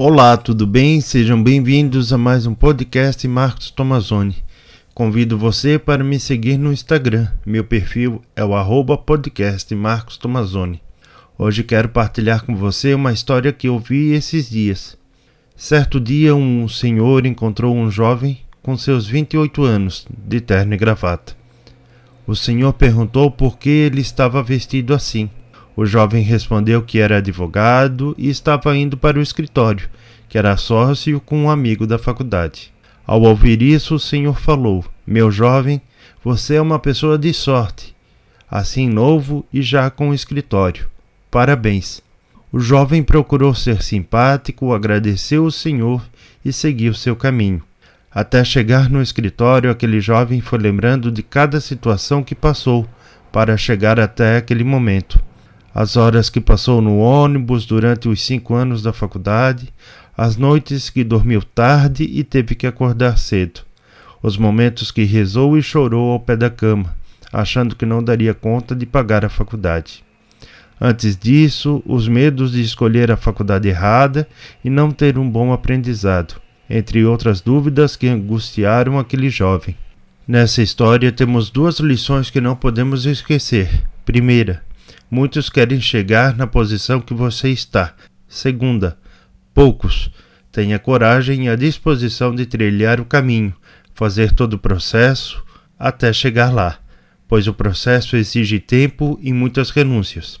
Olá, tudo bem? Sejam bem-vindos a mais um podcast Marcos Tomazoni. Convido você para me seguir no Instagram. Meu perfil é o arroba podcast Marcos Tomazoni. Hoje quero partilhar com você uma história que ouvi esses dias. Certo dia, um senhor encontrou um jovem com seus 28 anos, de terno e gravata. O senhor perguntou por que ele estava vestido assim. O jovem respondeu que era advogado e estava indo para o escritório, que era sócio com um amigo da faculdade. Ao ouvir isso, o senhor falou: Meu jovem, você é uma pessoa de sorte, assim novo e já com escritório. Parabéns. O jovem procurou ser simpático, agradeceu o senhor e seguiu seu caminho. Até chegar no escritório, aquele jovem foi lembrando de cada situação que passou para chegar até aquele momento as horas que passou no ônibus durante os cinco anos da faculdade, as noites que dormiu tarde e teve que acordar cedo, os momentos que rezou e chorou ao pé da cama, achando que não daria conta de pagar a faculdade. Antes disso, os medos de escolher a faculdade errada e não ter um bom aprendizado, entre outras dúvidas que angustiaram aquele jovem. Nessa história temos duas lições que não podemos esquecer. Primeira, Muitos querem chegar na posição que você está. Segunda, poucos têm a coragem e a disposição de trilhar o caminho, fazer todo o processo até chegar lá, pois o processo exige tempo e muitas renúncias.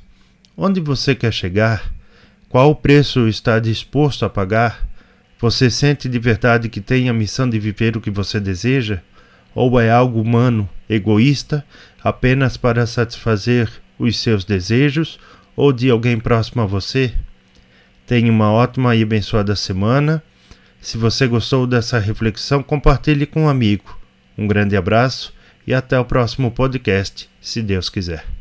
Onde você quer chegar? Qual o preço está disposto a pagar? Você sente de verdade que tem a missão de viver o que você deseja? Ou é algo humano, egoísta, apenas para satisfazer os seus desejos ou de alguém próximo a você. Tenha uma ótima e abençoada semana. Se você gostou dessa reflexão, compartilhe com um amigo. Um grande abraço e até o próximo podcast, se Deus quiser.